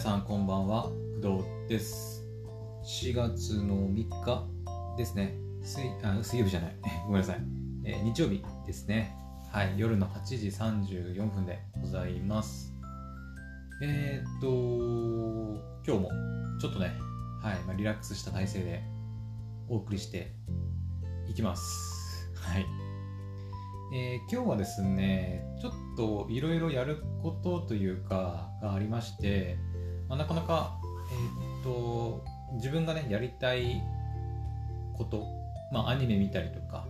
皆さんこんばんは工藤です。4月の3日ですね。水あ水曜日じゃない。ごめんなさい、えー日曜日ですね。はい夜の8時34分でございます。えー、っと今日もちょっとねはい、まあ、リラックスした体勢でお送りしていきます。はい。えー今日はですね、ちょっといろいろやることというかがありまして、まあ、なかなか、えーっと自分がねやりたいこと、まあ、アニメ見たりとか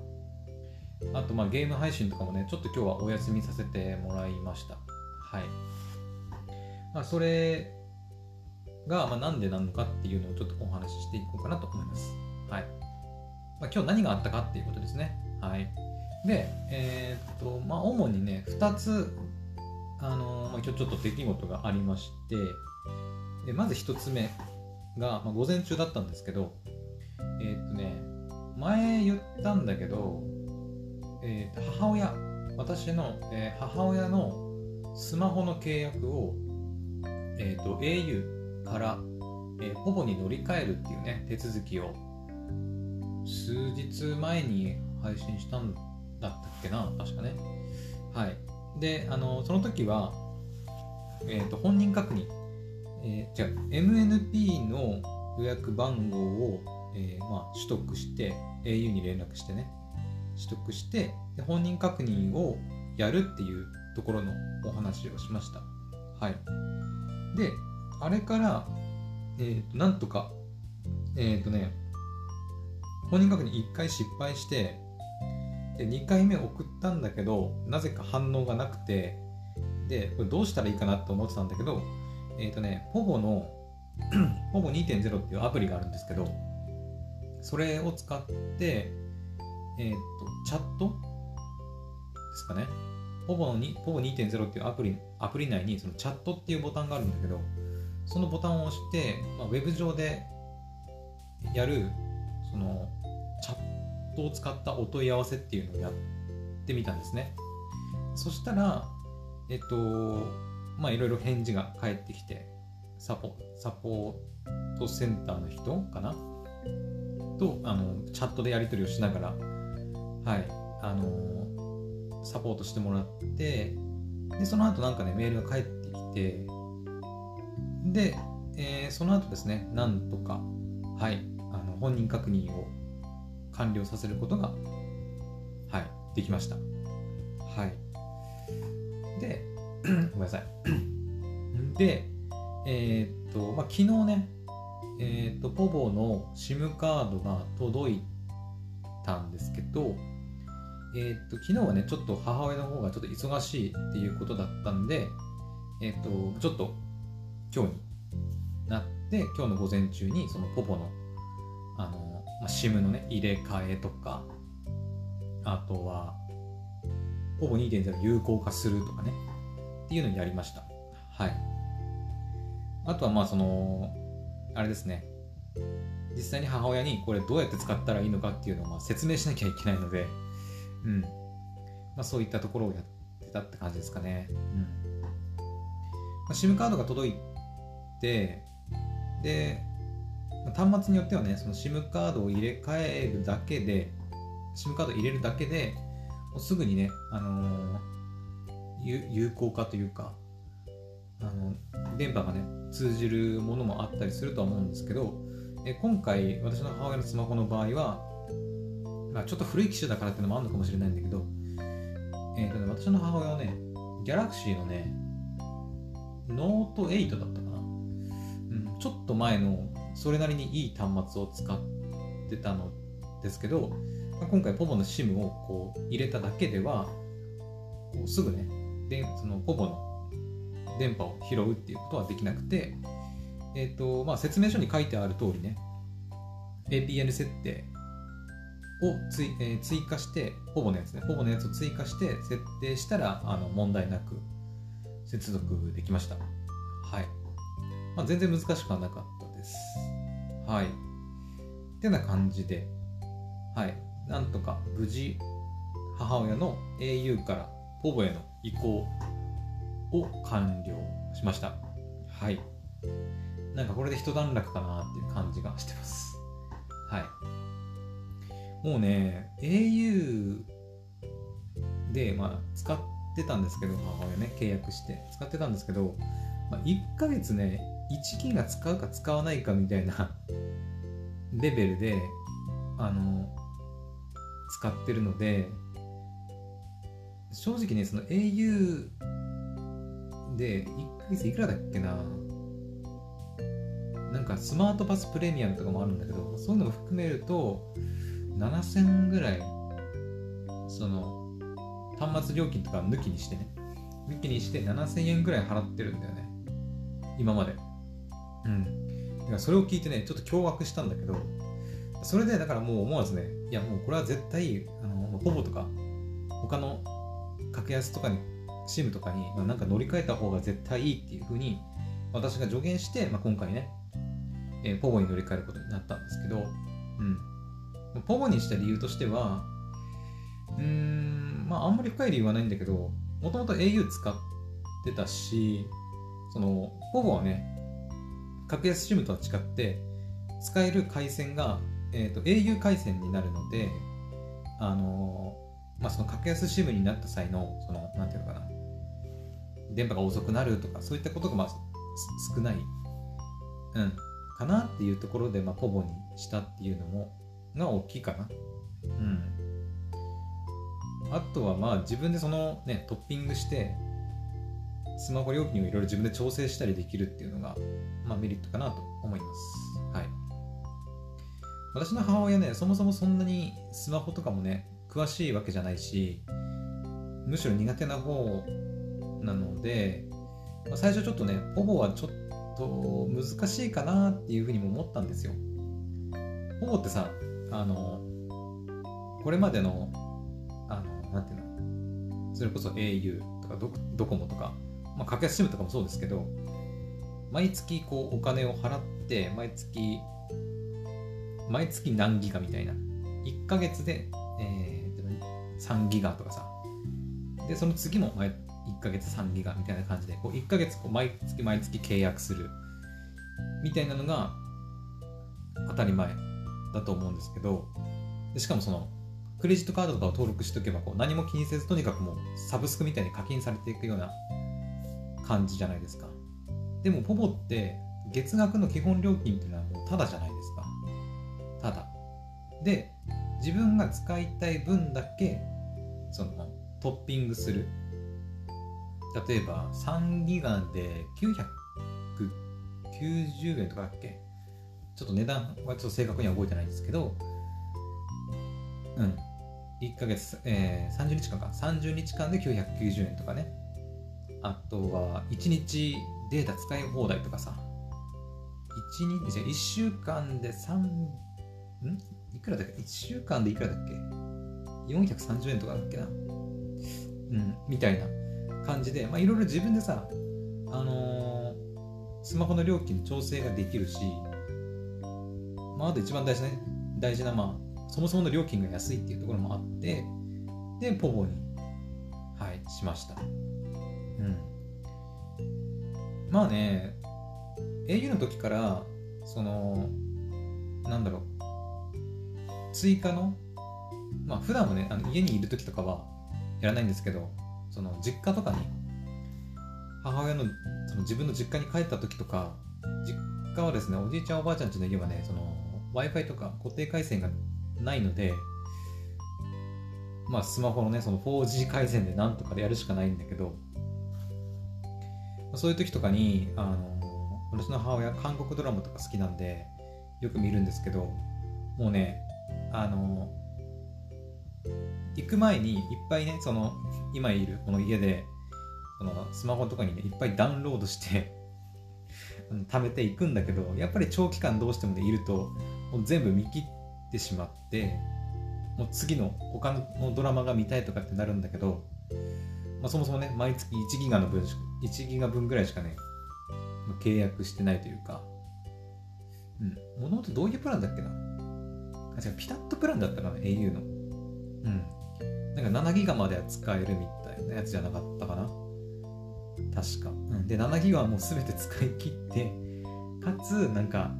あとまあゲーム配信とかもねちょっと今日はお休みさせてもらいました。はい、まあ、それがまあなんでなのかっていうのをちょっとお話ししていこうかなと思います。はい、まあ、今日何があったかっていうことですね。はい。で、えーっと、まあ、主にね、2つ、あのーま、今日ちょっと出来事がありまして、でまず1つ目が、まあ、午前中だったんですけど、えーっとね、前言ったんだけど、えー母親、私の、えー母親のスマホの契約を、えーっと au から、えー、ポポに乗り換えるっていうね、手続きを数日前に配信したんだったっけな確かね。はい。であのその時は、えー、と本人確認、えー、違う MNP の予約番号を、えーまあ、取得して au に連絡してね。取得してで本人確認をやるっていうところのお話をしました。はい。であれから、えー、となんとかえっ、とね本人確認1回失敗してで2回目送ったんだけどなぜか反応がなくてでこれどうしたらいいかなと思ってたんだけどえっ、とねポボの ポボ2.0っていうアプリがあるんですけどそれを使ってえっ、とチャット？ですかね。ポボのにポボ2.0っていうアプリアプリ内にそのチャットっていうボタンがあるんだけどそのボタンを押して、まあ、ウェブ上でやるそのチャットを使ったお問い合わせっていうのをやってみたんですね。そしたらえっとまあいろいろ返事が返ってきてサポサポートセンターの人かな？とあのチャットでやり取りをしながらはいあのサポートしてもらってでその後なんかねメールが返ってきてで、えーその後ですねなんとかはいあの本人確認を完了させることが、はい、できました。はい。で、ごめんなさい。で、えーっと、まあ、昨日ね、えーっと、ポボの SIM カードが届いたんですけど、えーっと、昨日はね、ちょっと母親の方がちょっと忙しいっていうことだったんで、えーっと、ちょっと今日になって、今日の午前中にそのポポのあの、まあ、SIM のね、入れ替えとか、あとは、ほぼ2.0有効化するとかね、っていうのにやりました。はい。あとは、まあ、その、あれですね、実際に母親にこれどうやって使ったらいいのかっていうのをま説明しなきゃいけないので、うん。まあ、そういったところをやってたって感じですかね。うん。まあ、SIM カードが届いて、で、端末によってはね、その SIM カードを入れ替えるだけで、SIM カード入れるだけで、もうすぐにね、あのー有効化というか、あの電波がね、通じるものもあったりするとは思うんですけど、え今回、私の母親のスマホの場合は、まあ、ちょっと古い機種だからっていうのもあるのかもしれないんだけど、えーとね、私の母親はね、 Galaxy のね、ノート8だったかな。うん、ちょっと前のそれなりにいい端末を使ってたのですけど、今回 povo の SIM をこう入れただけではこうすぐねでそのポボの電波を拾うっていうことはできなくて、えーとまあ、説明書に書いてある通りね APN 設定を追,、えー追加してポボのやつねポボのやつを追加して設定したらあの問題なく接続できました。はい、まあ、全然難しくはなかったです。はい。ってな感じで。はい。なんとか無事母親の au からポボへの移行を完了しましたはいなんかこれで一段落かなっていう感じがしてます。はい。もうね、au で、まあ、使ってたんですけど、母親ね、契約して使ってたんですけど、まあ、1ヶ月ね、1ギガ使うか使わないかみたいな レベルで、あの、使ってるので、正直ね、その au で1ヶ月いくらだっけななんかスマートパスプレミアムとかもあるんだけど、そういうのも含めると、7000ぐらい、その、端末料金とか抜きにしてね、抜きにして7000円ぐらい払ってるんだよね。今まで。うん。だからそれを聞いてね、ちょっと驚愕したんだけど、それでだからもう思わずね、いやもうこれは絶対、あの、ほぼとか、他の格安とかに、SIM とかに、まあ、なんか乗り換えた方が絶対いいっていうふうに、私が助言して、まあ、今回ね、えー、ポボに乗り換えることになったんですけど、うん。ポボにした理由としては、うーん、まああんまり深い理由はないんだけど、もともと au 使ってたし、その、ポボはね、格安 SIM とは違って、使える回線が、えーと、au 回線になるので、あの、まあ、その格安 SIM になった際の、その、なんていうのかな、電波が遅くなるとか、そういったことがまあ少ない。うん。かなっていうところで、まあ、ポボにしたっていうのも、が大きいかな。うん。あとはまあ自分でそのね、トッピングして、スマホ料金をいろいろ自分で調整したりできるっていうのが、まあ、メリットかなと思います。はい。私の母親ね、そもそもそんなにスマホとかもね、詳しいわけじゃないし、むしろ苦手な方なので、まあ、最初ちょっとね、ポボはちょっと難しいかなっていうふうにも思ったんですよ。ポボってさ、あの、これまでの、あの、なんていうの、それこそ au とかドドコモとか、まあ、格安 SIM とかもそうですけど、毎月こうお金を払って、毎月、毎月何ギガみたいな。1ヶ月で、3ギガとかさ。で、その次も毎1ヶ月3ギガみたいな感じで、こう1ヶ月こう毎月毎月契約するみたいなのが当たり前だと思うんですけど、でしかもその、クレジットカードとかを登録しておけばこう何も気にせずとにかくもうサブスクみたいに課金されていくような感じじゃないですか。でもポポって月額の基本料金っていうのはもうタダじゃないですか。ただ。で、自分が使いたい分だけそのトッピングする例えば3ギガで990円とかだっけ？ちょっと値段はちょっと正確には覚えてないんですけど、うん。1ヶ月、えー、30日間か。30日間で990円とかね。あとは、1日データ使い放題とかさ。1日、じゃ1週間で3、ん？いくらだっけ ?1 週間でいくらだっけ？?430 円とかだっけな？うん、みたいな感じで、まあ、いろいろ自分でさ、あのー、スマホの料金の調整ができるし、まあ、あと一番大事な、大事な、まあ、そもそもの料金が安いっていうところもあって、で、ポボに、はい、しました。うん。まあね、au の時から、その、なんだろう、追加の、まあ普段もね、あの家にいる時とかはやらないんですけど、その実家とかに母親のその自分の実家に帰った時とか実家はですねおじいちゃんおばあちゃんちの家はねその w i f i とか固定回線がないのでまあスマホのねその 4G 回線でなんとかでやるしかないんだけどそういう時とかにあの私の母親韓国ドラマとか好きなんでよく見るんですけどもうねあの行く前にいっぱいねその今いるこの家でそのスマホとかにねいっぱいダウンロードして 貯めていくんだけどやっぱり長期間どうしてもねいるともう全部見切ってしまってもう次の他のドラマが見たいとかってなるんだけど、まあ、そもそもね毎月1ギガの分1ギガ分ぐらいしかね契約してないというかうんもともとどういうプランだっけな？あ違うピタッとプランだったかな au の。うん。なんか7ギガまでは使えるみたいなやつじゃなかったかな。確か。うん、で、7ギガはもう全て使い切って、かつなんか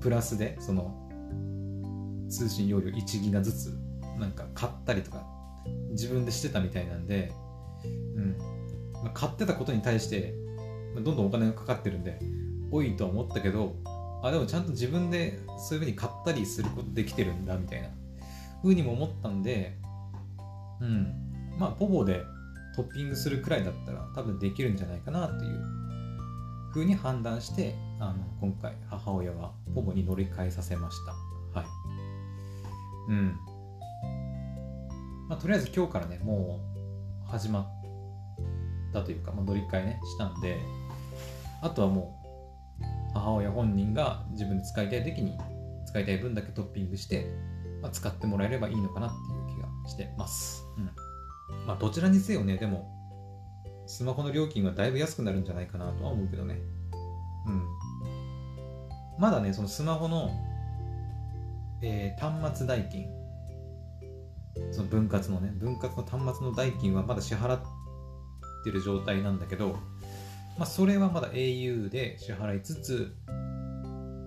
プラスでその通信容量1ギガずつなんか買ったりとか自分でしてたみたいなんで、うん。まあ、買ってたことに対してどんどんお金がかかってるんで多いとは思ったけどあでもちゃんと自分でそういうふうに買ったりすることできてるんだみたいな。ふうにも思ったんでうん。まあポボでトッピングするくらいだったら多分できるんじゃないかなっていうふうに判断してあの今回母親はポボに乗り換えさせました。はい。うん。まあとりあえず今日からねもう始まったというか、まあ、乗り換えねしたんであとはもう母親本人が自分で使いたい時に使いたい分だけトッピングして、まあ、使ってもらえればいいのかなっていう気がしてます。うんまあ、どちらにせよね、でも、スマホの料金はだいぶ安くなるんじゃないかなとは思うけどね。うん。まだね、そのスマホの、えー、端末代金、その分割のね、分割の端末の代金はまだ支払ってる状態なんだけど、まあ、それはまだ au で支払いつつ、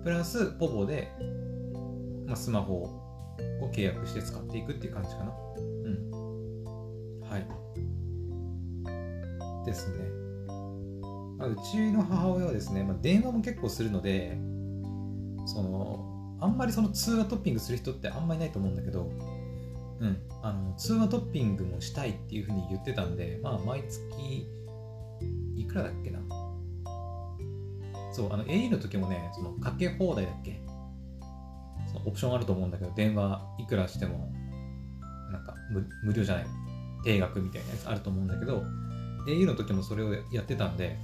プラス、ポボで、まあ、スマホをを契約して使っていくっていう感じかな。うん。はい。ですね。まあ、うちの母親はですね、まあ、電話も結構するので、その、あんまりその通話トッピングする人ってあんまりないと思うんだけど、うん、あの通話トッピングもしたいっていうふうに言ってたんで、まあ、毎月、いくらだっけな。そう、あの au の時もね、そのかけ放題だっけオプションあると思うんだけど、電話いくらしても、なんか無料じゃない。定額みたいなやつあると思うんだけど au の時もそれをやってたんで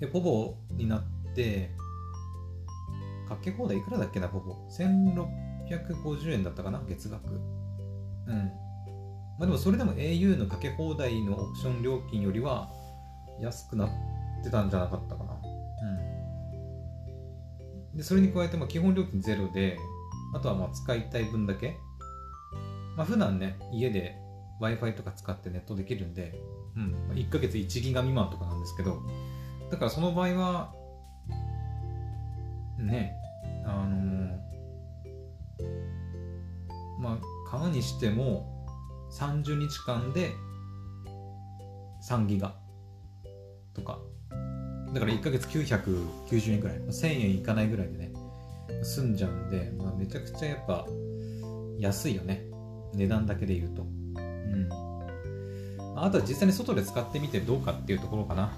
でポボになってかけ放題いくらだっけなポボ。1650円だったかな月額。うん。まあでもそれでも au のかけ放題のオプション料金よりは安くなってたんじゃなかったかな。うん。でそれに加えてまあ基本料金ゼロであとはまあ使いたい分だけ。まあ普段ね家で Wi-Fi とか使ってネットできるんで、うん、1ヶ月1ギガ未満とかなんですけど、だからその場合は、ね、あのー、まあ、買うにしても30日間で3ギガとか、だから1ヶ月990円ぐらい、1000円いかないぐらいでね、済んじゃうんで、まあ、めちゃくちゃやっぱ安いよね。値段だけで言うと。うん、あとは実際に外で使ってみてどうかっていうところかな、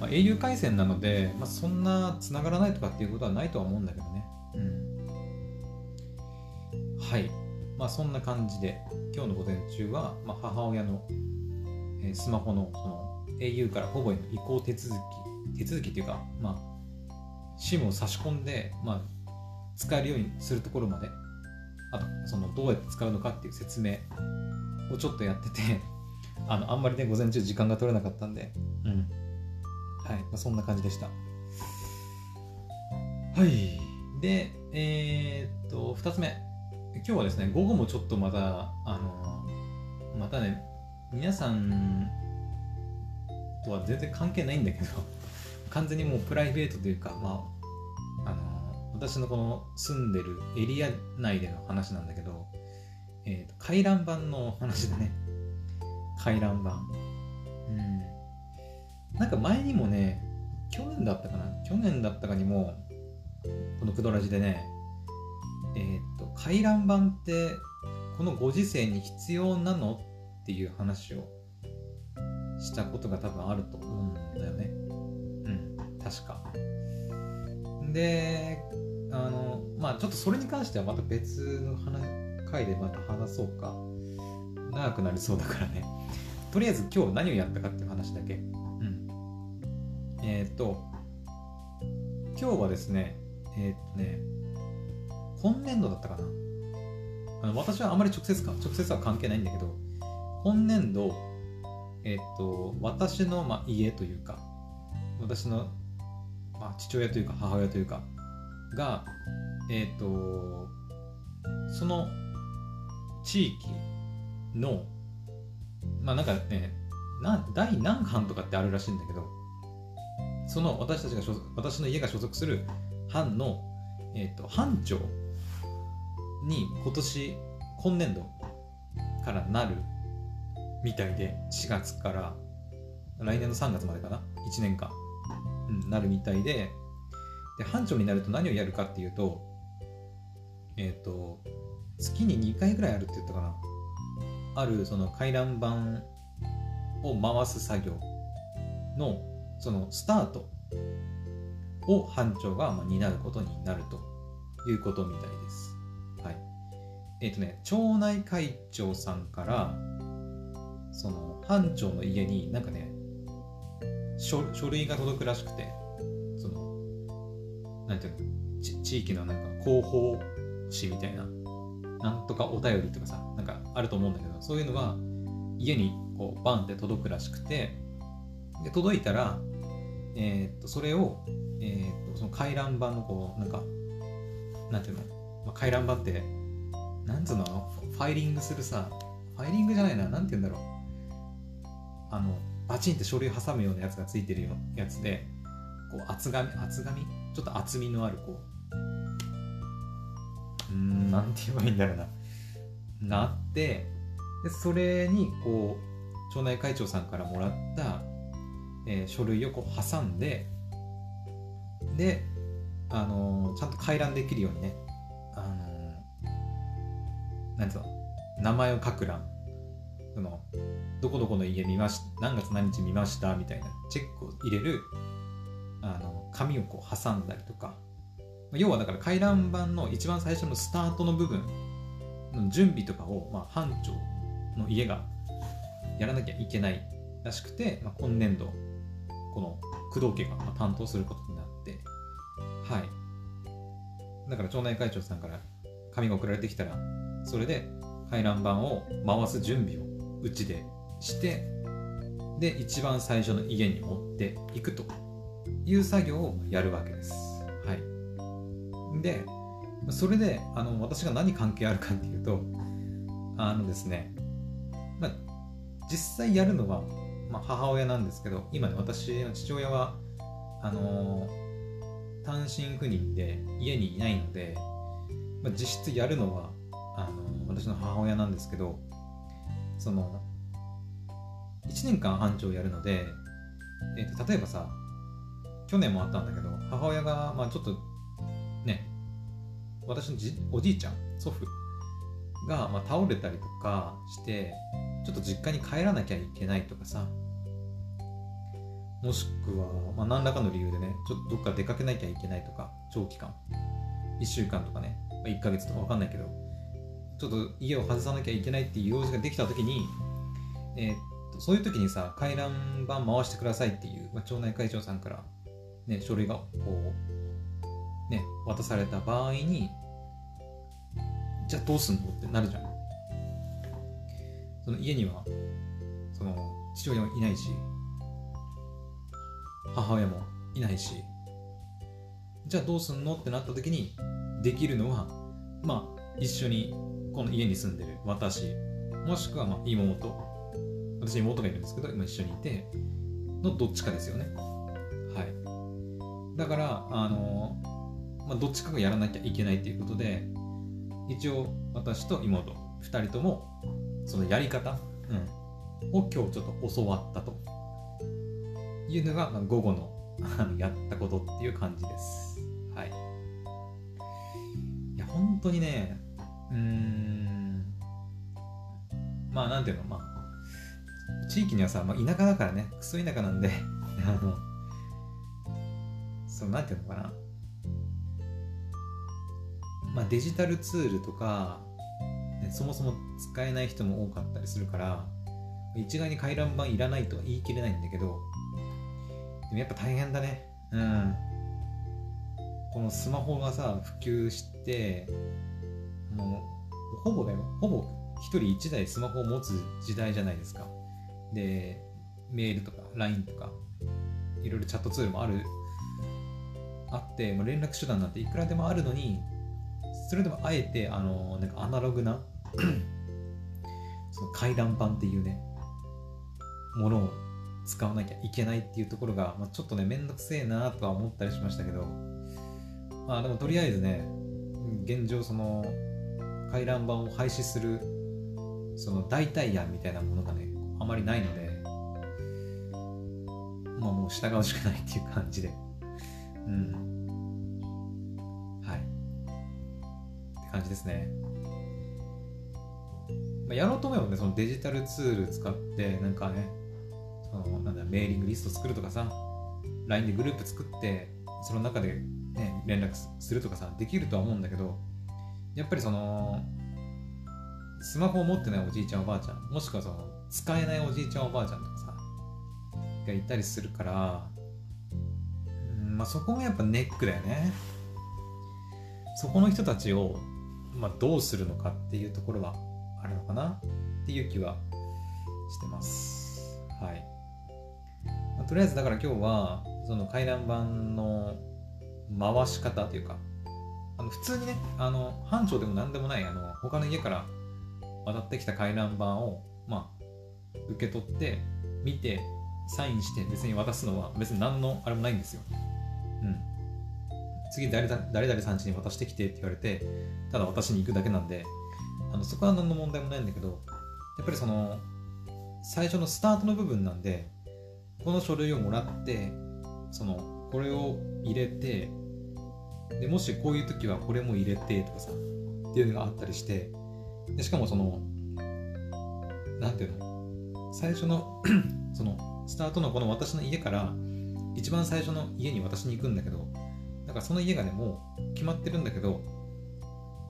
まあ、au 回線なので、まあ、そんな繋がらないとかっていうことはないとは思うんだけどね、うん、はい。まあそんな感じで今日の午前中は、まあ、母親の、スマホのその au からほぼへの移行手続き手続きっていうかまあ SIM を差し込んで、まあ、使えるようにするところまで。あとそのどうやって使うのかっていう説明をちょっとやってて あのあんまりね午前中時間が取れなかったんで。うん。はい、まあ、そんな感じでした。はい。でえー、っと2つ目。今日はですね午後もちょっとまたあのまたね皆さんとは全然関係ないんだけど完全にもうプライベートというかまああの私のこの住んでるエリア内での話なんだけど、えーと、回覧板の話だね。回覧板。うん。なんか前にもね、去年だったかな？去年だったかにも、このクドラジでね、えっ、ー、と、回覧板ってこのご時世に必要なの？っていう話をしたことが多分あると思うんだよね。うん、確か。で、あの、まあちょっとそれに関してはまた別の話回でまた話そうか。長くなりそうだからね。とりあえず今日何をやったかっていう話だけ。うん。えっ、ー、と、今日はですね、えっ、ー、とね、今年度だったかな。あの私はあまり直接か、直接は関係ないんだけど、今年度、えっ、ー、と、私の、まあ、家というか、私の、まあ、父親というか母親というか、が、え、ー、と、その地域の、まあなんかね、な第何班とかってあるらしいんだけど、その私たちが所私の家が所属する班の、えーと、班長に今年今年度からなるみたいで4月から来年の3月までかな？1年間、なるみたいでで班長になると何をやるかっていうとえっ、ー、と月に2回ぐらいあるって言ったかなあるその回覧板を回す作業のそのスタートを班長が担うことになるということみたいです。はい。えっ、ー、とね、町内会長さんからその班長の家になんかね書書類が届くらしくてそのなんていうのち地域のなんか広報誌みたいななんとかお便りとかさなんかあると思うんだけどそういうのが家にこうバンって届くらしくてで届いたら、えー、っとそれを、えー、っとその回覧板のこうなんかなんていうの、まあ、回覧板ってなんつうのファイリングするさファイリングじゃないななんて言うんだろう。あのバチンって書類挟むようなやつがついてるよやつでこう厚紙厚紙？ちょっと厚みのあるこう。うんなんて言えばいいんだろうな。なってでそれにこう町内会長さんからもらった、えー、書類をこう挟んでで、あのー、ちゃんと回覧できるようにね、あのー、なんつうの？名前を書く欄そのどこどこの家見まし何月何日見ましたみたいなチェックを入れるあの紙をこう挟んだりとか。要はだから回覧板の一番最初のスタートの部分の準備とかを、まあ、班長の家がやらなきゃいけないらしくて、まあ、今年度この工藤家が担当することになって。はい。だから町内会長さんから紙が送られてきたらそれで回覧板を回す準備をうちでしてで一番最初の家に持っていくという作業をやるわけです。はい、でそれであの私が何関係あるかっていうとあのですね、まあ、実際やるのは、まあ、母親なんですけど今ね私の父親はあのー、単身赴任で家にいないので、まあ、実質やるのはあのー、私の母親なんですけどその1年間班長やるので、えー、と例えばさ去年もあったんだけど母親が、まあ、ちょっとね私のじおじいちゃん祖父が、まあ、倒れたりとかしてちょっと実家に帰らなきゃいけないとかさもしくは、まあ、何らかの理由でねちょっとどっか出かけなきゃいけないとか長期間1週間とかね、まあ、1ヶ月とか分かんないけどちょっと家を外さなきゃいけないっていう用事ができた時に、えー、っそういう時にさ回覧板回してくださいっていう、まあ、町内会長さんから、ね、書類がこう、ね、渡された場合にじゃあどうすんのってなるじゃん。その家にはその父親もいないし母親もいないしじゃあどうすんのってなった時にできるのはまあ一緒にこの家に住んでる私、もしくはまあ妹、私妹がいるんですけど、今一緒にいて、のどっちかですよね。はい。だから、あの、まあ、どっちかがやらなきゃいけないっていうことで、一応私と妹、2人とも、そのやり方、うん、を今日ちょっと教わったというのが、まあ、午後のやったことっていう感じです。はい。いや、本当にね、うんまあなんていうのまあ地域にはさ、まあ、田舎だからねクソ田舎なんで あのそうなんていうのかな。まあデジタルツールとか、ね、そもそも使えない人も多かったりするから一概に回覧板いらないとは言い切れないんだけどでもやっぱ大変だね。うん。このスマホがさ普及してもうほぼだよ。ほぼ1人1台スマホを持つ時代じゃないですか。でメールとか LINE とかいろいろチャットツールもあるあって、まあ、連絡手段なんていくらでもあるのにそれでもあえてあのなんかアナログなその回覧板っていうねものを使わなきゃいけないっていうところが、まあ、ちょっとね、めんどくせえなとは思ったりしましたけど、まあでもとりあえずね、現状その回覧板を廃止するその代替案みたいなものがね、あまりないので、まあもう従うしかないっていう感じで、うん。はい。って感じですね。まあ、やろうと思えばね、そのデジタルツール使って、なんかね、そのなんだメーリングリスト作るとかさ LINE でグループ作ってその中で、ね、連絡するとかさできるとは思うんだけどやっぱりそのスマホを持ってないおじいちゃんおばあちゃんもしくはその使えないおじいちゃんおばあちゃんとかさがいたりするから、うんまあ、そこがやっぱネックだよね。そこの人たちを、まあ、どうするのかっていうところはあるのかな？っていう気はしてます。はい。まあ、とりあえずだから今日はその回覧板の回し方というかあの普通にねあの班長でも何でもないあの他の家から渡ってきた回覧板を、まあ、受け取って見てサインして別に渡すのは別に何のあれもないんですよ。うん。次誰誰々さん家に渡してきてって言われてただ渡しに行くだけなんであのそこは何の問題もないんだけどやっぱりその最初のスタートの部分なんでこの書類をもらってそのこれを入れてでもしこういう時はこれも入れてとかさっていうのがあったりしてでしかもそのなんていうの最初の そのスタートのこの私の家から一番最初の家に私に行くんだけどだからその家がねもう決まってるんだけど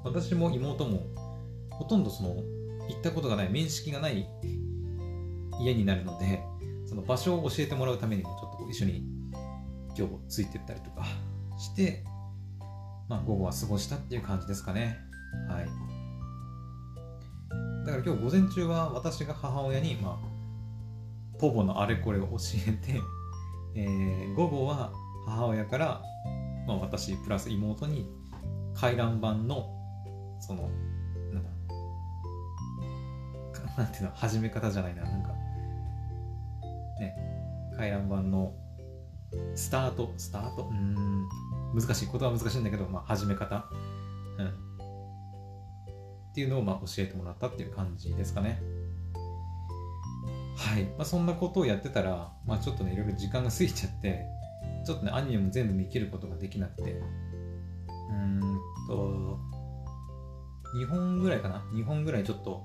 私も妹もほとんどその行ったことがない面識がない家になるのでその場所を教えてもらうためにもちょっと一緒に今日ついてったりとかして、まあ、午後は過ごしたっていう感じですかね。はい。だから今日午前中は私が母親に、まあ、ポポのあれこれを教えて、えー、午後は母親から、まあ、私プラス妹に回覧板のそのなんだ なんていうの始め方じゃないななんかね、回覧板のスタート、スタート、うん、難しい、ことは難しいんだけど、まあ、始め方、うん、っていうのをまあ教えてもらったっていう感じですかね。はい。まあ、そんなことをやってたら、まあ、ちょっとね、いろいろ時間が過ぎちゃって、ちょっとね、アニメも全部見切ることができなくて、うーんと、2本ぐらいかな ?2 本ぐらいちょっと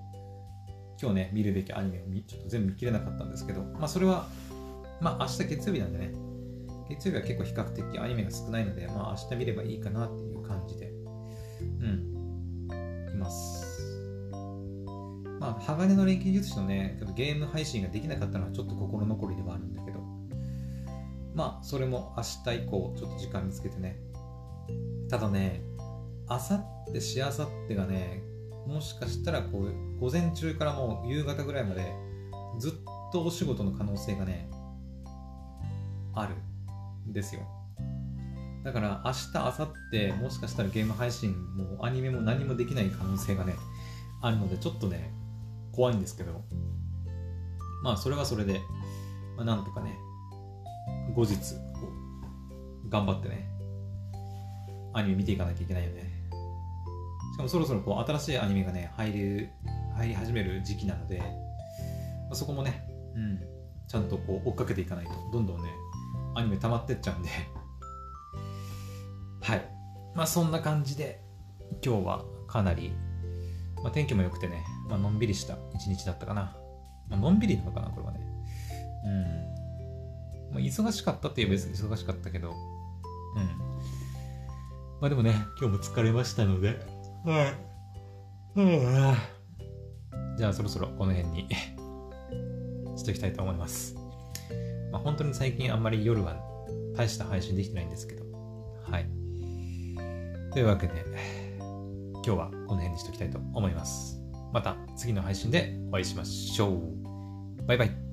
今日ね、見るべきアニメをちょっと全部見切れなかったんですけど、まあそれは、まあ明日月曜日なんでね、月曜日は結構比較的アニメが少ないので、まあ明日見ればいいかなっていう感じで、うん、まあ、鋼の錬金術師のね、ゲーム配信ができなかったのはちょっと心残りではあるんだけど、まあ、それも明日以降、ちょっと時間見つけてね。ただね、あさって、しあさってがね、もしかしたらこう午前中からもう夕方ぐらいまでずっとお仕事の可能性がねあるんですよだから明日明後日もしかしたらゲーム配信もアニメも何もできない可能性がねあるのでちょっとね怖いんですけど。まあそれはそれで、まあ、なんとかね。後日頑張ってね。アニメ見ていかなきゃいけないよね。しかもそろそろこう新しいアニメがね、入る、入り始める時期なので、まあ、そこもね、うん、ちゃんとこう追っかけていかないと、どんどんね、アニメ溜まってっちゃうんで。はい。まあそんな感じで、今日はかなり、まあ、天気も良くてね、まあのんびりした一日だったかな。まあのんびりなのかな、これはね。うん。まあ、忙しかったって言えば忙しかったけど、うん。まあでもね、今日も疲れましたので、はい。うん。じゃあそろそろこの辺に しときたいと思います。まあ、本当に最近あんまり夜は大した配信できてないんですけど。はい。というわけで、今日はこの辺にしときたいと思います。また次の配信でお会いしましょう。バイバイ。